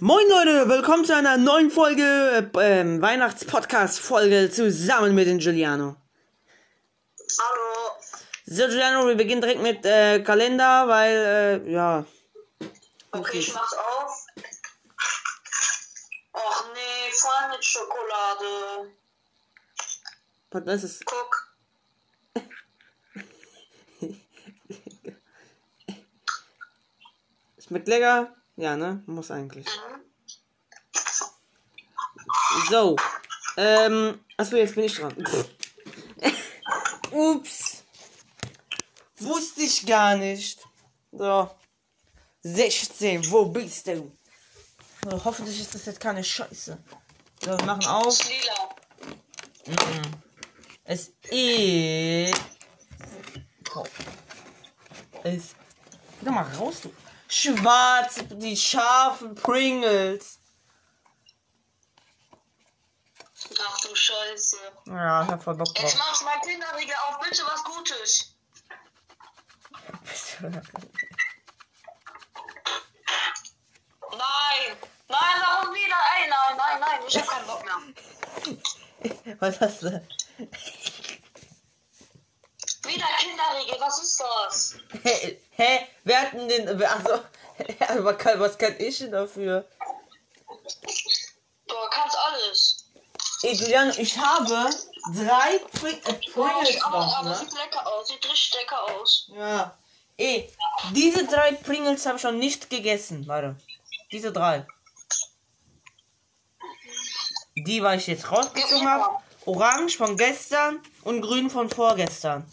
Moin Leute, willkommen zu einer neuen Folge, äh, ähm, Weihnachts-Podcast-Folge zusammen mit den Giuliano. Hallo. So Giuliano, wir beginnen direkt mit äh, Kalender, weil, äh, ja. Okay, ich mach's auf. Och nee, voll mit Schokolade. Was ist es? Guck. Schmeckt lecker? Ja, ne? Muss eigentlich. Mhm. So. Ähm, achso, jetzt bin ich dran. Ups. Wusste ich gar nicht. So. 16, wo bist du? So, hoffentlich ist das jetzt keine Scheiße. So, wir machen auf. Lila. Es ist. Oh. Es. Geh doch mal raus, du. Schwarz, die scharfen Pringles. Ach du Scheiße. Ja, ich hab voll Bock Jetzt drauf. machst mein Kinderriegel auf, bitte was Gutes. Nein. Nein, warum wieder? Ey, nein, nein, nein, ich hab keinen Bock mehr. Was hast du? Wieder Kinderriegel, was ist das? Hä? Hä? Wer hat denn den. Also. Was kann, was kann ich denn dafür? Du kannst alles. Ey, Julian, ich habe drei Pri äh, Pringles noch, aber ne? sieht lecker aus, sieht richtig lecker aus. Ja. Ey, diese drei Pringles habe ich schon nicht gegessen. Warte. Diese drei. Die, weil ich jetzt rausgezogen habe. Orange von gestern und grün von vorgestern.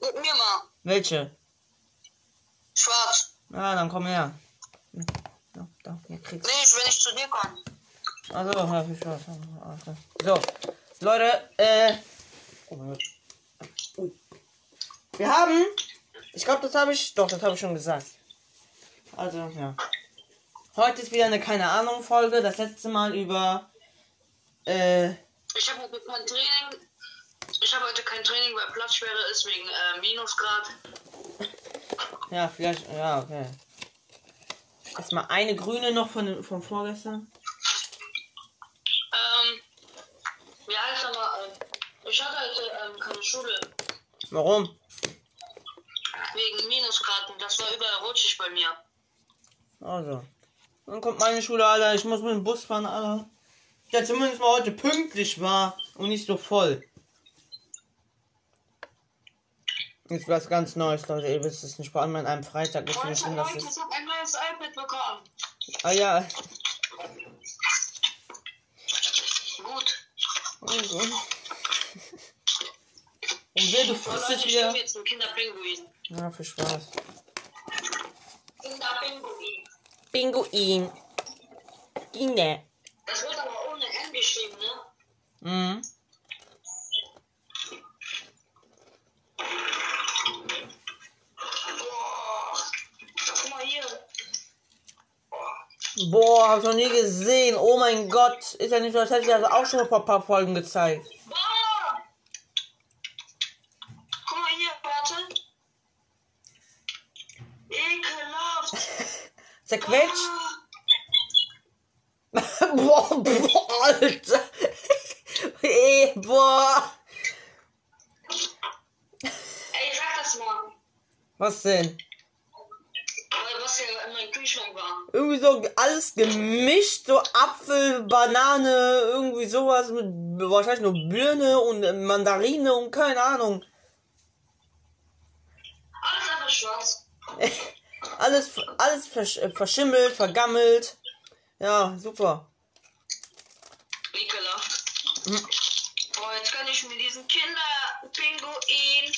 Mit mir mal. Welche? Schwarz. Ja, dann komm her. Da, da, hier kriegst Nee, ich will nicht zu dir kommen. Also, ja, viel Spaß. So, Leute, äh. Oh mein Gott. Ui. Wir haben. Ich glaube, das habe ich. Doch, das habe ich schon gesagt. Also, ja. Heute ist wieder eine keine Ahnung Folge. Das letzte Mal über. Äh. Ich habe heute kein Training. Ich habe heute kein Training, weil Platzschwere ist wegen äh, Minusgrad. Ja, vielleicht. Ja, okay. Erstmal eine grüne noch von, von vorgestern. Ähm, wie heißt er mal? Ich hatte heute ähm, keine Schule Warum? wegen Minusgraden. Das war überall rutschig bei mir. Also. Dann kommt meine Schule, Alter. Ich muss mit dem Bus fahren, Alter. Der zumindest mal heute pünktlich war und nicht so voll. Jetzt was ganz Neues, Leute. Ihr wisst es nicht. Vor allem an einem Freitag ist nicht schlimm, dass Leute, es. ich habe ein neues iPad bekommen. Ah ja. Gut. Und wer du Oh, frisst Leute, es ich jetzt einen Kinderpinguin. Ja, viel Spaß. Kinderpinguin. Pinguin. Kinder. Das wird aber ohne N geschrieben, ne? Mhm. Boah. Guck mal hier. Boah, hab ich noch nie gesehen. Oh mein Gott. Ist ja nicht so, als hätte ich das auch schon vor ein paar Folgen gezeigt. Boah. Guck mal hier, warte. Ekelhaft. Zerquetscht. boah, boah, Alter. Ey, boah. Ey, sag das mal. Was denn? Weil was ja in meinem Kühlschrank war. Irgendwie so alles gemischt, so Apfel, Banane, irgendwie sowas mit wahrscheinlich nur Birne und Mandarine und keine Ahnung. Alles einfach schwarz. Alles, alles versch äh, verschimmelt, vergammelt. Ja, super. Ekelhaft. Mhm. Boah, jetzt kann ich mir diesen Kinderpinguin.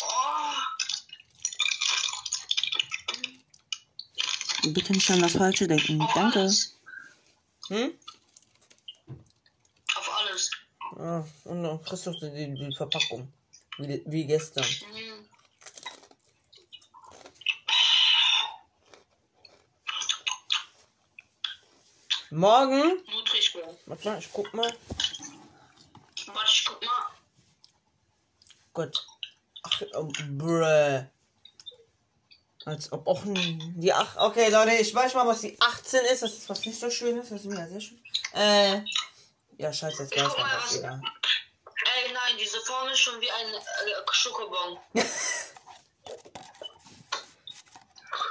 Oh. Bitte nicht an das Falsche denken. Auf Alles. Hm? Auf alles. Ja, und dann frisst du die, die Verpackung. Wie, wie gestern. Mhm. Morgen. Nutri-Score. Warte, ich guck mal. Warte, ich guck mal. Gott. Ach, oh, bruh. Als ob auch die 8. Okay, Leute, ich weiß mal, was die 18 ist. Das ist was nicht so schönes. Das ist mir ja sehr schön. Äh. Ja, scheiße, jetzt weiß man mal, das egal. Ey, nein, diese Form ist schon wie ein äh, Schokobon.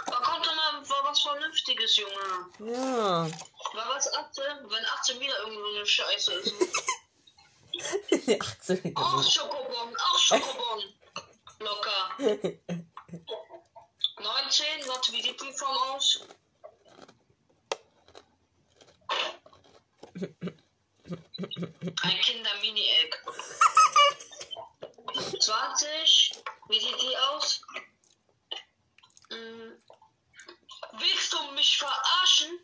Da kommt doch mal war was Vernünftiges, Junge. Ja. War was 18? Wenn 18 wieder irgendwo eine Scheiße ist. Die 18. Auch Schokobon, auch Schokobon. Locker. 19, warte, wie sieht die Form aus? Ein Kinder-Mini-Egg. 20, wie sieht die aus? Hm. Willst du mich verarschen?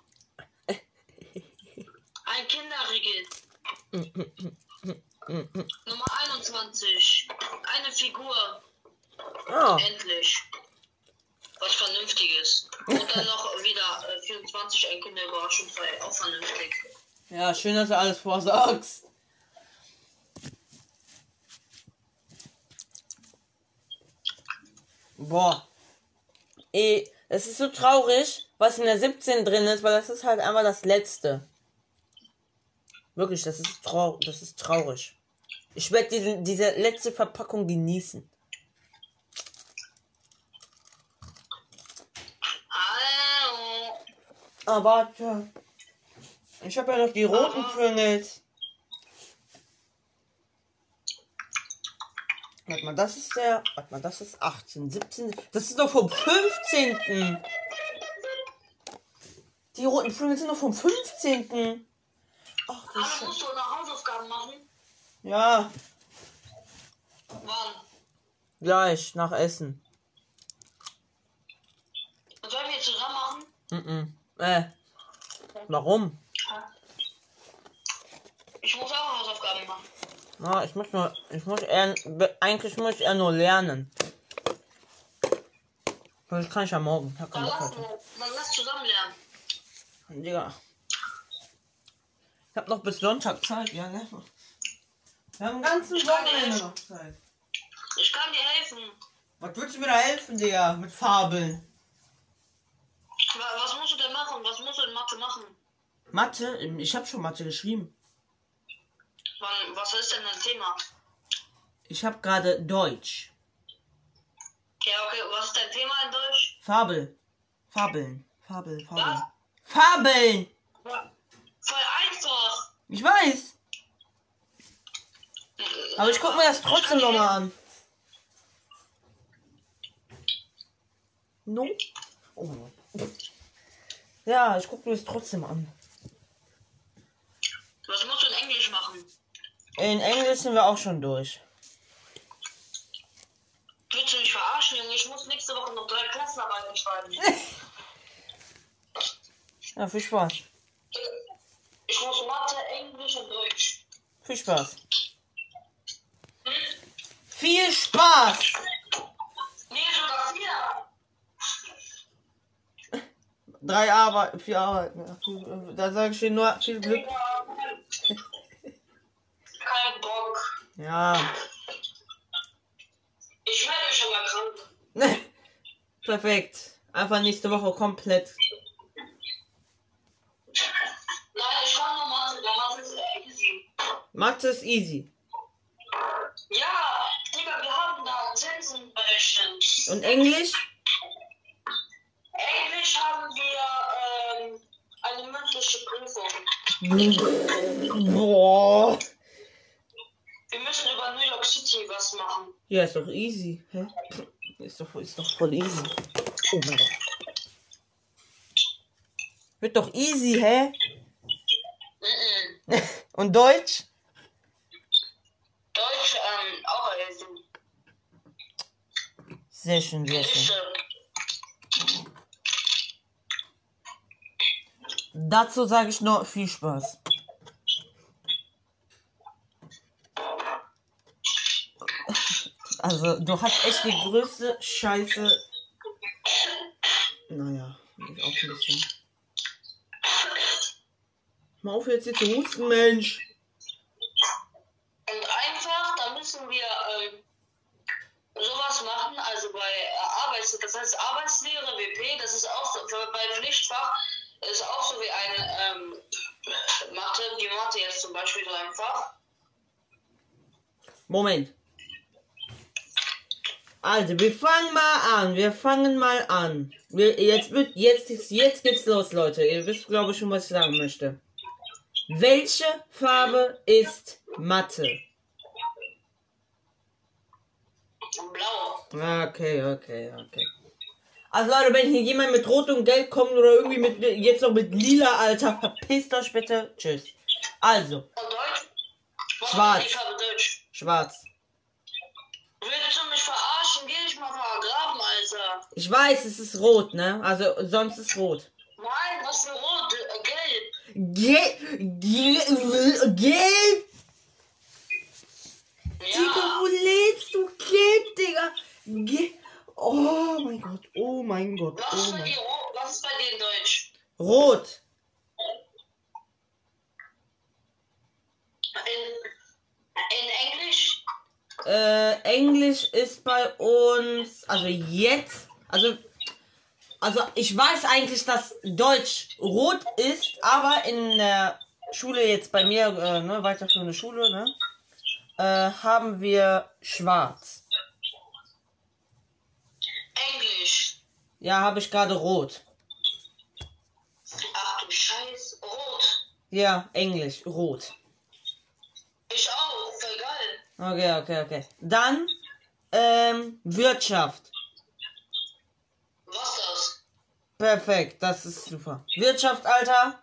Ein Kinderriegel. Nummer 21. Eine Figur. Oh. Endlich. Was Vernünftiges. Und dann noch wieder äh, 24 ein Kinderüberraschung frei. Auch vernünftig. Ja, schön, dass du alles vorsagst. Boah. Ey, es ist so traurig, was in der 17 drin ist, weil das ist halt einfach das letzte. Wirklich, das ist, trau das ist traurig. Ich werde diese letzte Verpackung genießen. Ah, warte. Ich habe ja noch die roten Pringles. Warte mal, das ist der. Warte mal, das ist 18, 17. Das ist doch vom 15. Die roten Pringles sind doch vom 15. Ach, du Aber musst du noch Hausaufgaben machen? Ja, Wann? gleich, nach Essen. Sollen wir zusammen machen? Mhm. Äh. Warum? Ich muss auch Hausaufgaben machen. Ja, ich muss nur. Ich muss eher. Eigentlich muss ich eher nur lernen. Das kann ich ja morgen. Komm, Dann lass, dann lass zusammen lernen. Digga. Ich hab noch bis Sonntag Zeit, ja, ne? Wir haben ganzen Wochenende noch Zeit. Ich kann dir helfen. Was willst du mir da helfen, Digga? Mit Fabeln. Wa- Was musst du denn machen? Was musst du in Mathe machen? Mathe? Ich hab schon Mathe geschrieben. Wann, was ist denn dein Thema? Ich hab gerade Deutsch. Ja, okay. Was ist dein Thema in Deutsch? Fabel. Fabeln. Fabel, Fabel. Was? Fabeln! Voll einfach. Ich weiß. Aber ich guck mir das trotzdem nochmal an. No? Oh. Ja, ich guck mir das trotzdem an. Was musst du in Englisch machen? In Englisch sind wir auch schon durch. Willst du mich verarschen, Junge? Ich muss nächste Woche noch drei Klassenarbeiten schreiben. Ja, viel Spaß. Ich muss Mathe, Englisch und Deutsch. Viel Spaß. Viel Spaß! Nee, sogar vier. Drei Arbeiten, vier Arbeiten. Ja, Da sage ich dir nur viel Glück. Kein Bock. Ja. Ich melde mich schon mal krank. Perfekt. Einfach nächste Woche komplett. Nein, ich kann nur Mathe. Der Mathe ist äh, easy. Mathe ist easy. Ja, Digga, wir haben da Zinsen berechnet. Und Englisch? Englisch haben wir ähm, eine mündliche Prüfung. Boah. Wir müssen über New York City was machen. Ja, ist doch easy. Hä? Ist doch, ist doch voll easy. Oh mein Gott. Wird doch easy, hä? Und Deutsch? Deutsch ähm, auch easy. Sehr schön, sehr schön. Dazu sage ich nur viel Spaß. Also, du hast echt die größte Scheiße. Naja, ich auch ein bisschen. Mal auf jetzt hier zu husten, Mensch. Und einfach, da müssen wir ähm, sowas machen, also bei äh, Arbeits, das heißt Arbeitslehre, WP, das ist auch so, bei Pflichtfach ist auch so wie eine ähm, Mathe, die Mathe jetzt zum Beispiel so ein Fach. Moment. Also, wir fangen mal an. Wir fangen mal an. Wir, jetzt wird, jetzt, ist- jetzt geht's los, Leute. Ihr wisst, glaube ich, schon, was ich sagen möchte. Welche Farbe ist Mathe? Blau. Okay, okay, okay. Also Leute, wenn hier jemand mit Rot und Gelb kommt oder irgendwie mit jetzt noch mit Lila, Alter, verpisst euch bitte. Tschüss. Also, Schwarz. Ich habe Deutsch. schwarz. Ich weiß, es ist rot, ne? Also sonst ist rot. Nein, was für Rot? Äh, gelb. Ge ge gelb? Digga, Ja. wo lebst du? Gelb, Digga. Ge oh mein Gott, oh mein Gott, Was oh ist bei mein dir Rot? Was ist bei dir in Deutsch? Rot. In, in Englisch? Äh, Englisch ist bei uns, also jetzt, also, also ich weiß eigentlich, dass Deutsch rot ist, aber in der Schule jetzt bei mir, äh, ne, weiterführende Schule, ne, äh, haben wir schwarz. Englisch. Ja, habe ich gerade rot. Ach du Scheiß. Rot. Ja, Englisch, rot. Ich auch. Voll geil. Okay, okay, okay. Dann, ähm, Wirtschaft. Was das? Perfekt, das ist super. Wirtschaft, Alter.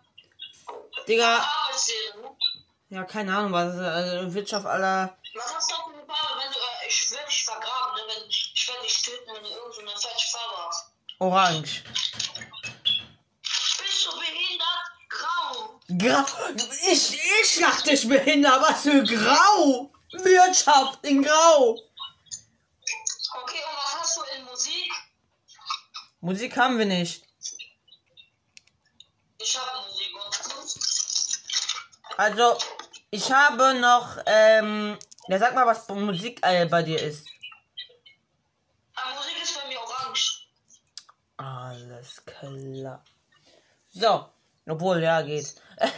Digga, ja, keine Ahnung, was, also Wirtschaft, Alter. Was hast du eine Farbe? Wenn du, äh, ich werde dich vergraben, ne? Wenn, ich werde dich töten, wenn du irgendeine falsche Farbe hast. Orange. Bist du behindert? Grau. Grau. Ich, ich dachte, ich behindert, was für Grau. Wirtschaft in Grau. Okay, und was hast du in Musik? Musik haben wir nicht. Ich habe Musik und Also, ich habe noch, ähm, ja, sag mal, was für Musik äh, bei dir ist. Ah, Musik ist bei mir orange. Alles klar. So, obwohl, ja, geht.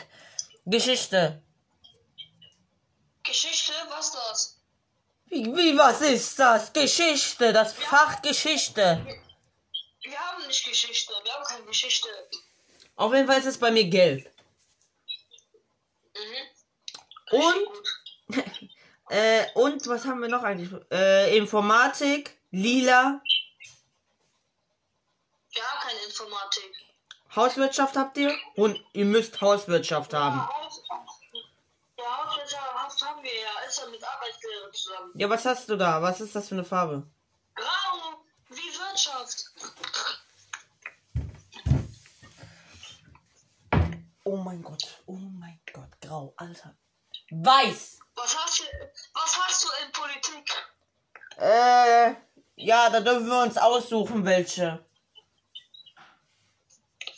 Geschichte. Geschichte, was das? Wie, wie, was ist das? Geschichte, das Fach Geschichte. Wir haben nicht Geschichte, wir haben keine Geschichte. Auf jeden Fall ist es bei mir gelb. Mhm. Und, äh, und was haben wir noch eigentlich? Äh, Informatik, lila, haben keine Informatik. Hauswirtschaft habt ihr? Und ihr müsst Hauswirtschaft haben. Ja, Haus, ja, Hauswirtschaft haben wir ja. Ist ja mit Arbeitslehre zusammen. Ja, was hast du da? Was ist das für eine Farbe? Grau, wie Wirtschaft. Oh mein Gott, oh mein Gott, grau, Alter. Weiß. Was hast du, was hast du in Politik? Äh, ja, da dürfen wir uns aussuchen, welche.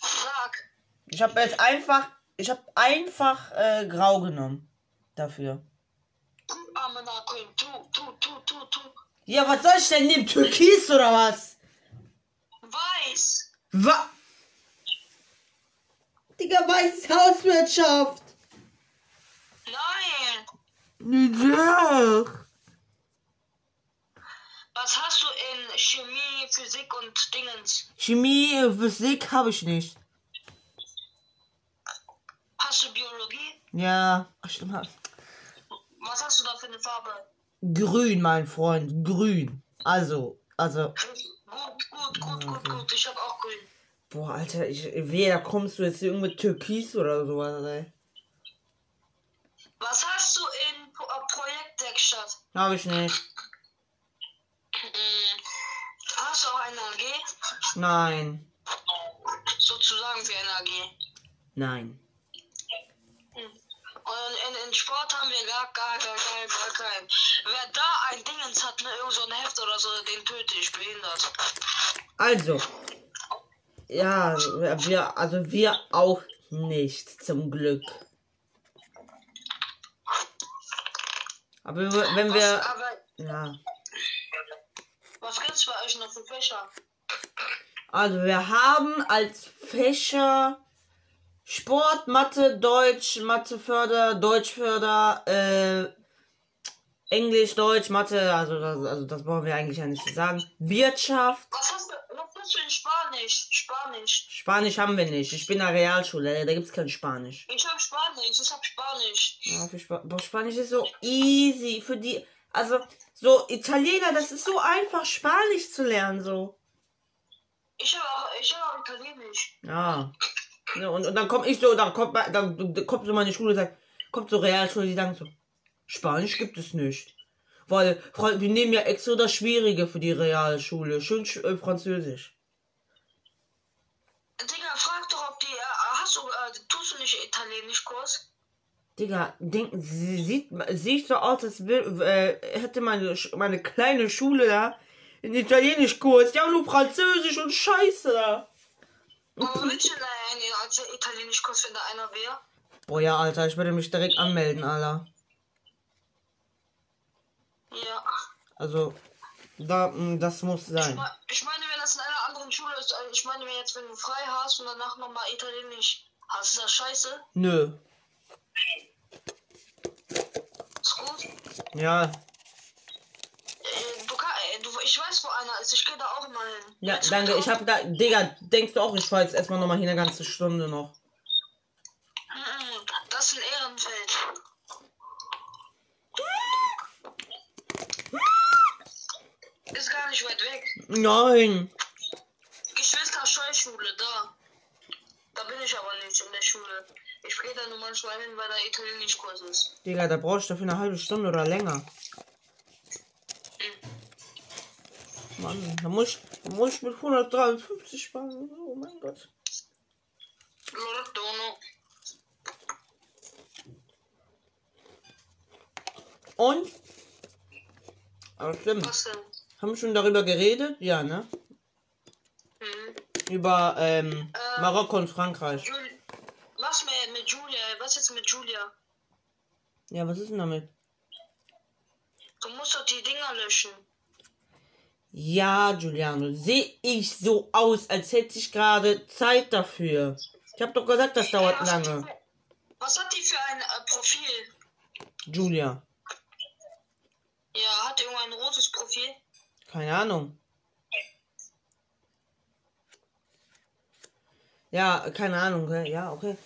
Sag. Ich habe jetzt einfach, ich habe einfach äh, grau genommen. Dafür. Ja, was soll ich denn nehmen? Türkis oder was? Weiß. Was? Digga, weiß ist Hauswirtschaft. Nein. Ja. Was hast du in Chemie, Physik und Dingens? Chemie, Physik habe ich nicht. Hast du Biologie? Ja, stimmt. Was hast du da für eine Farbe? Grün, mein Freund, grün. Also, also, Gut, gut, gut, gut, gut. Ich habe auch grün. Boah, Alter, ich, weh, da kommst du jetzt hier mit Türkis oder sowas, ey. Was hast du in Pro äh, Projektwerkstatt? Habe ich nicht. Hm, Hast du auch eine AG? Nein, Sozusagen wie eine AG. nein. Hm. Und in, in Sport haben wir gar, gar, gar, gar, gar keinen. Wer da ein Dingens hat, ne, irgend so ein Heft oder so, den töte ich, behindert. Also, ja, wir, also wir auch nicht, zum Glück. Aber wenn Was, wir, aber ja, Was gibt's bei euch noch für Fächer? Also wir haben als Fächer Sport, Mathe, Deutsch, Matheförder, Deutschförder, äh, Englisch, Deutsch, Mathe, also das, also das brauchen wir eigentlich ja nicht zu sagen. Wirtschaft, Was hast du, in Spanisch? Spanisch. Spanisch haben wir nicht. Ich bin in der Realschule, da gibt's kein Spanisch. Ich hab Spanisch, ich hab Spanisch. Ja, für Spa Boah, Spanisch ist so easy für die, also so Italiener, das ist so einfach Spanisch zu lernen so. Ich hab auch, ich hab auch Italienisch. Ja. ja und, und dann komm ich so, dann kommt, dann, dann kommt so meine Schule sagt, kommt so Realschule, die sagen so, Spanisch gibt es nicht. Weil wir nehmen ja extra das Schwierige für die Realschule. Schön sch- äh, Französisch. Ob die, äh, hast du, äh, tust du nicht Italienischkurs? Digga, denken, sie sieht, sieht so aus, als äh, hätte meine, meine kleine Schule da einen Italienischkurs. Die haben nur Französisch und Scheiße da. Aber willst du denn einen als Italienischkurs, wenn da einer wäre? Boah, ja, Alter, ich würde mich direkt anmelden, Alter. Ja. Also, da, mh, das muss Ich sein. Ich meine, wenn das in einer anderen Schule ist, äh, ich meine, wenn jetzt, wenn du frei hast und danach nochmal Italienisch hast, ist das scheiße? Nö. Ist gut? Ja, Äh, du kann, äh, du, ich weiß, wo einer ist, ich gehe da auch mal hin. ja, danke. Ich hab da, Digga, denkst du auch, ich fahr jetzt erstmal nochmal hier eine ganze Stunde noch. Mhm, Das ist ein Ehrenfeld. Ist gar nicht weit weg. Nein. Geschwister Scheuschule, da. Da bin ich aber nicht in der Schule. Ich gehe da nur manchmal hin, weil da Italienischkurs ist. Digga, da brauchst du dafür eine halbe Stunde oder länger. Mann, da muss ich, da muss ich mit 153 sparen. Oh mein Gott. Lordono. Und? Aber stimmt. Was denn? Haben wir schon darüber geredet? Ja, ne? Mhm. Über ähm, Äh. Marokko und Frankreich. Jul was mit, mit Julia? Was jetzt mit Julia? Ja, was ist denn damit? Du musst doch die Dinger löschen. Ja, Giuliano, sehe ich so aus, als hätte ich gerade Zeit dafür. Ich habe doch gesagt, das dauert was, hat lange. die, was hat die für ein äh, Profil? Julia, Ja, hat die irgendein rotes Profil? Keine Ahnung. Ja, keine Ahnung, ja, okay.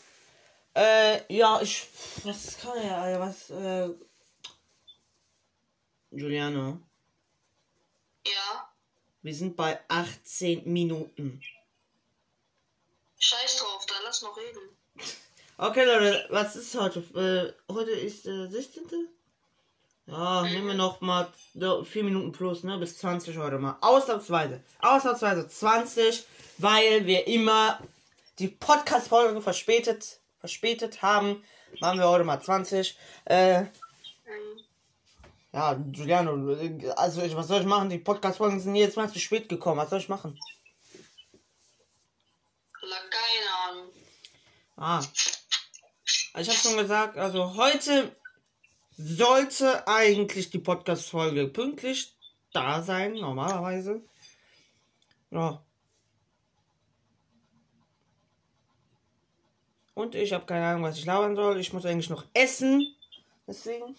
Äh, ja, ich. Was kann er, äh, was, äh. Giuliano, Ja. wir sind bei 18 Minuten. Scheiß drauf, dann lass noch reden. Okay, Leute, was ist heute? Äh, heute ist der 16. Ja, nehmen wir noch mal 4 Minuten plus, ne? Bis 20 heute mal. Ausnahmsweise. Ausnahmsweise 20, weil wir immer die Podcast-Folgen verspätet, verspätet haben. Machen wir heute mal 20. Äh, ja, Giuliano, also ich, was soll ich machen? Die Podcast-Folgen sind jetzt mal zu spät gekommen. Was soll ich machen? Keine Ahnung. Ah. Ich habe schon gesagt, also heute sollte eigentlich die Podcast-Folge pünktlich da sein, normalerweise. Ja. Und ich habe keine Ahnung, was ich labern soll. Ich muss eigentlich noch essen. Deswegen.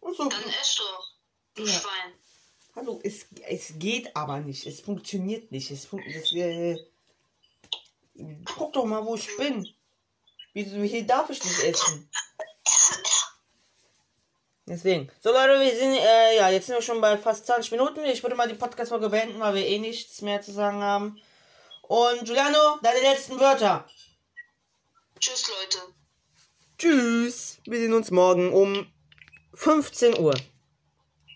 Und so. Dann ess doch. Du Ja. Schwein. Hallo, es, es geht aber nicht. Es funktioniert nicht. Es fun das, äh, guck doch mal, wo ich bin. Wieso hier darf ich nicht essen? Deswegen. So Leute, wir sind, äh, ja, jetzt sind wir schon bei fast 20 Minuten. Ich würde mal die Podcast-Folge beenden, weil wir eh nichts mehr zu sagen haben. Und Giuliano, deine letzten Wörter. Tschüss, Leute. Tschüss. Wir sehen uns morgen um 15 Uhr.